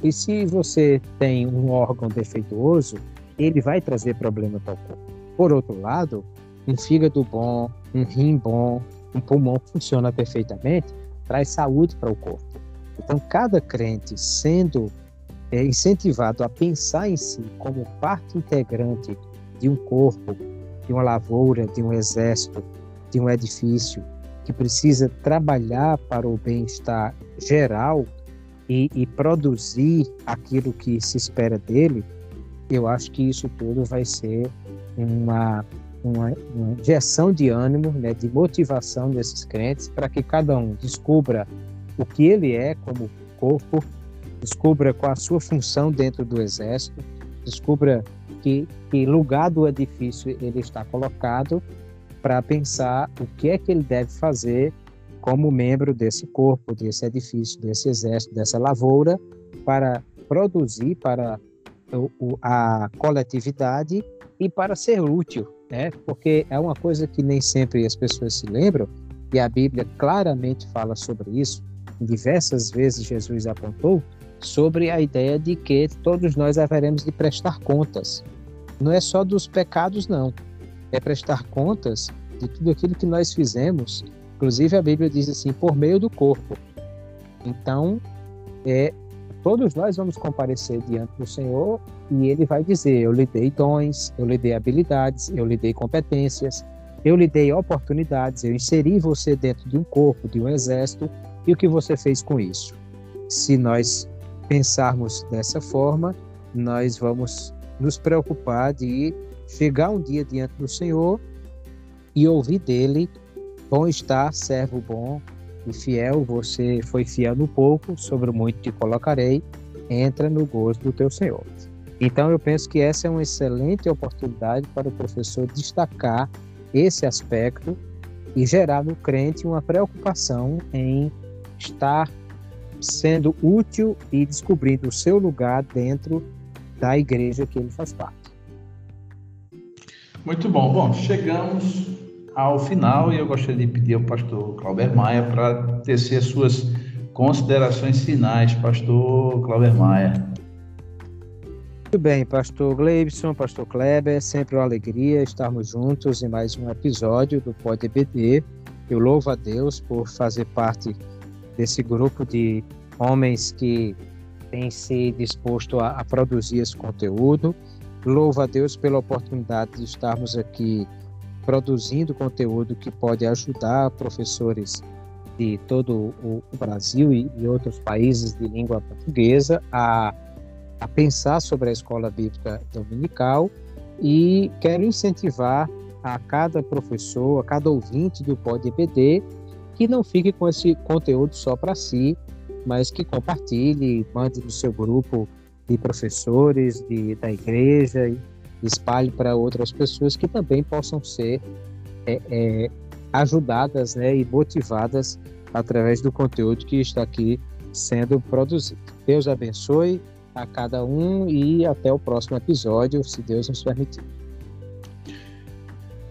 E se você tem um órgão defeituoso, ele vai trazer problema para o corpo. Por outro lado, um fígado bom, um rim bom, um pulmão que funciona perfeitamente, traz saúde para o corpo. Então, cada crente sendo é, incentivado a pensar em si como parte integrante de um corpo, de uma lavoura, de um exército, de um edifício, que precisa trabalhar para o bem-estar geral e, e, produzir aquilo que se espera dele, eu acho que isso tudo vai ser uma, uma, injeção de ânimo, né, de motivação desses crentes para que cada um descubra o que ele é como corpo, descubra qual a sua função dentro do exército, descubra que, que lugar do edifício ele está colocado para pensar o que é que ele deve fazer como membro desse corpo, desse edifício, desse exército, dessa lavoura, para produzir para a coletividade e para ser útil, né? Porque é uma coisa que nem sempre as pessoas se lembram e a Bíblia claramente fala sobre isso diversas vezes Jesus apontou sobre a ideia de que todos nós haveremos de prestar contas. Não é só dos pecados, não. É prestar contas de tudo aquilo que nós fizemos. Inclusive, a Bíblia diz assim, por meio do corpo. Então, é, todos nós vamos comparecer diante do Senhor e Ele vai dizer: Eu lhe dei dons, eu lhe dei habilidades, eu lhe dei competências, eu lhe dei oportunidades, eu inseri você dentro de um corpo, de um exército, e o que você fez com isso? Se nós pensarmos dessa forma, nós vamos nos preocupar de chegar um dia diante do Senhor e ouvir dele: Bom estar, servo bom e fiel, você foi fiel no pouco, sobre muito te colocarei, entra no gozo do teu Senhor. Então, eu penso que essa é uma excelente oportunidade para o professor destacar esse aspecto e gerar no crente uma preocupação em estar sendo útil e descobrindo o seu lugar dentro da igreja que ele faz parte. Muito bom. Bom, chegamos ao final e eu gostaria de pedir ao pastor Clauber Maia para tecer as suas considerações finais, pastor Clauber Maia. Muito bem, pastor Gleibson, pastor Kleber, é sempre uma alegria estarmos juntos em mais um episódio do Pode EBD. Eu louvo a Deus por fazer parte desse grupo de homens que têm se disposto a, a produzir esse conteúdo. Louvo a Deus pela oportunidade de estarmos aqui produzindo conteúdo que pode ajudar professores de todo o, Brasil e, e outros países de língua portuguesa a a pensar sobre a escola bíblica dominical e quero incentivar a cada professor, a cada ouvinte do Pod EBD que não fique com esse conteúdo só para si, mas que compartilhe, mande no seu grupo de professores de, da igreja e espalhe para outras pessoas que também possam ser é, é, ajudadas né, e motivadas através do conteúdo que está aqui sendo produzido. Deus abençoe a cada um e até o próximo episódio, se Deus nos permitir.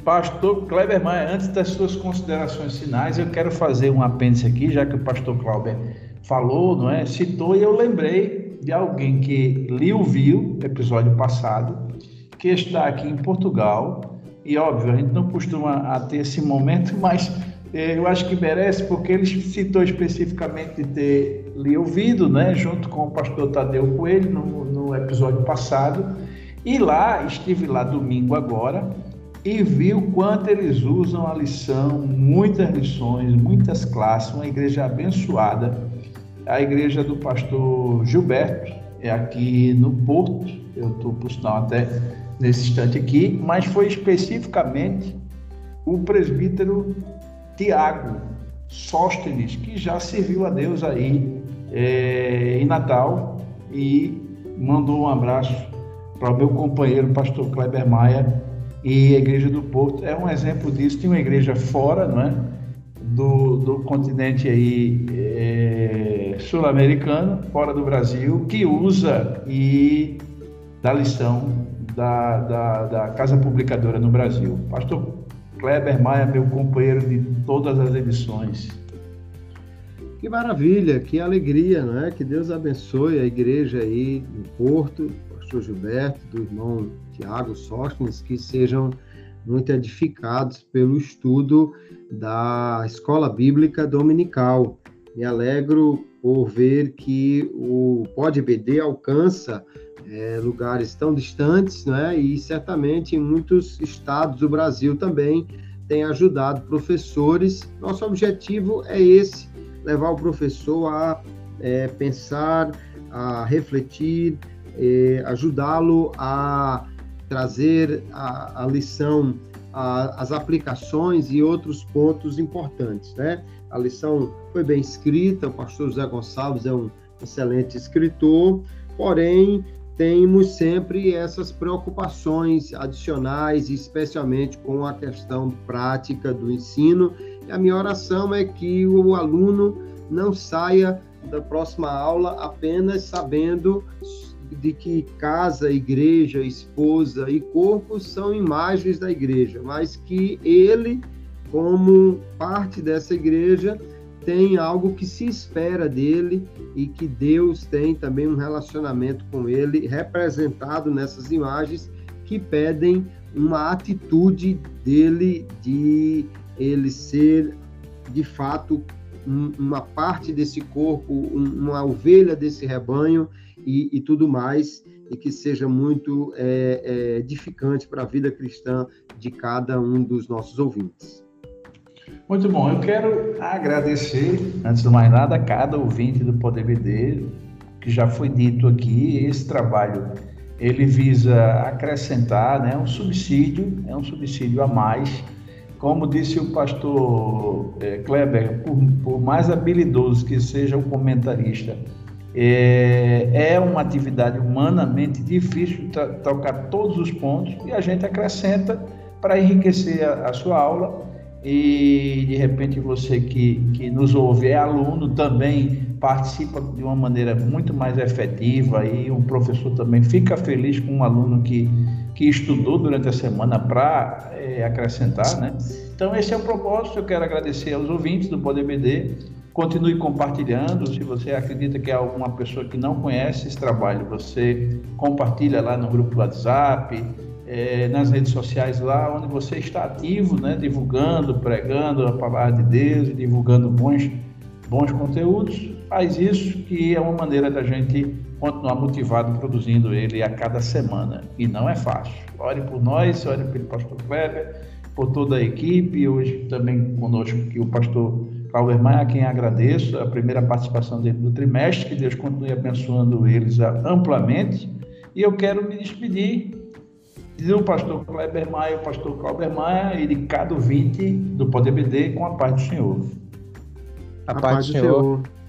Pastor Kleber Maia, antes das suas considerações finais, eu quero fazer um apêndice aqui, já que o pastor Kleber falou, não é? Citou e eu lembrei de alguém que lhe ouviu episódio passado, que está aqui em Portugal. E óbvio, a gente não costuma ter esse momento, [laughs] mas eh, eu acho que merece, porque ele citou especificamente de ter lhe ouvido, né, junto com o pastor Tadeu Coelho no, no episódio passado. E lá, estive lá domingo agora e vi o quanto eles usam a lição, muitas lições, muitas classes, uma igreja abençoada. A igreja do pastor Gilberto, é aqui no Porto, eu estou por sinal até nesse instante aqui, mas foi especificamente o presbítero Tiago Sóstenes, que já serviu a Deus aí é, em Natal e mandou um abraço para o meu companheiro, pastor Kleber Maia, e a Igreja do Porto é um exemplo disso. Tem uma igreja fora, não é? Do, do continente aí é, sul-americano, fora do Brasil, que usa e dá lição da, da, da Casa Publicadora no Brasil. Pastor Kleber Maia, meu companheiro de todas as edições. Que maravilha, que alegria, não é? Que Deus abençoe a igreja aí no Porto, pastor Gilberto, do irmão Tiago Sóstenes, que sejam muito edificados pelo estudo da escola bíblica dominical. Me alegro por ver que o Pode BD alcança é, lugares tão distantes, né? E certamente em muitos estados do Brasil também tem ajudado professores. Nosso objetivo é esse levar o professor a é, pensar, a refletir, é, ajudá-lo a trazer a, a lição, a, as aplicações e outros pontos importantes, né? A lição foi bem escrita, o pastor José Gonçalves é um excelente escritor, porém temos sempre essas preocupações adicionais, especialmente com a questão prática do ensino. A minha oração é que o aluno não saia da próxima aula apenas sabendo de que casa, igreja, esposa e corpo são imagens da igreja, mas que ele, como parte dessa igreja, tem algo que se espera dele e que Deus tem também um relacionamento com ele, representado nessas imagens que pedem uma atitude dele de ele ser de fato um, uma parte desse corpo, um, uma ovelha desse rebanho e, e, tudo mais, e que seja muito é, é, edificante para a vida cristã de cada um dos nossos ouvintes. Muito bom, eu quero agradecer, antes de mais nada, a cada ouvinte do Poder BD, que já foi dito aqui, esse trabalho ele visa acrescentar né, um subsídio, é um subsídio a mais. Como disse o pastor é, Kleber, por, por, mais habilidoso que seja o comentarista, é, é uma atividade humanamente difícil tocar todos os pontos e a gente acrescenta para enriquecer a, a sua aula. E de repente você que, que nos ouve é aluno também participa de uma maneira muito mais efetiva e o professor também fica feliz com um aluno que, que estudou durante a semana para é, acrescentar, né? Então, esse é o propósito. Eu quero agradecer aos ouvintes do PodBD. Continue compartilhando. Se você acredita que há alguma pessoa que não conhece esse trabalho, você compartilha lá no grupo WhatsApp, é, nas redes sociais lá, onde você está ativo, né? Divulgando, pregando a palavra de Deus divulgando bons, bons conteúdos. Faz isso, que é uma maneira da gente continuar motivado produzindo ele a cada semana. E não é fácil. Ore por nós, ore pelo pastor Kleber, por toda a equipe. Hoje também conosco aqui o pastor Cláudio Maia, a quem agradeço a primeira participação dele no trimestre. Que Deus continue abençoando eles amplamente. E eu quero me despedir do pastor Kleber Maia, o pastor Cláudio Maia e de cada ouvinte do Poder BD com a paz do Senhor. A, a paz, paz do Senhor. Senhor.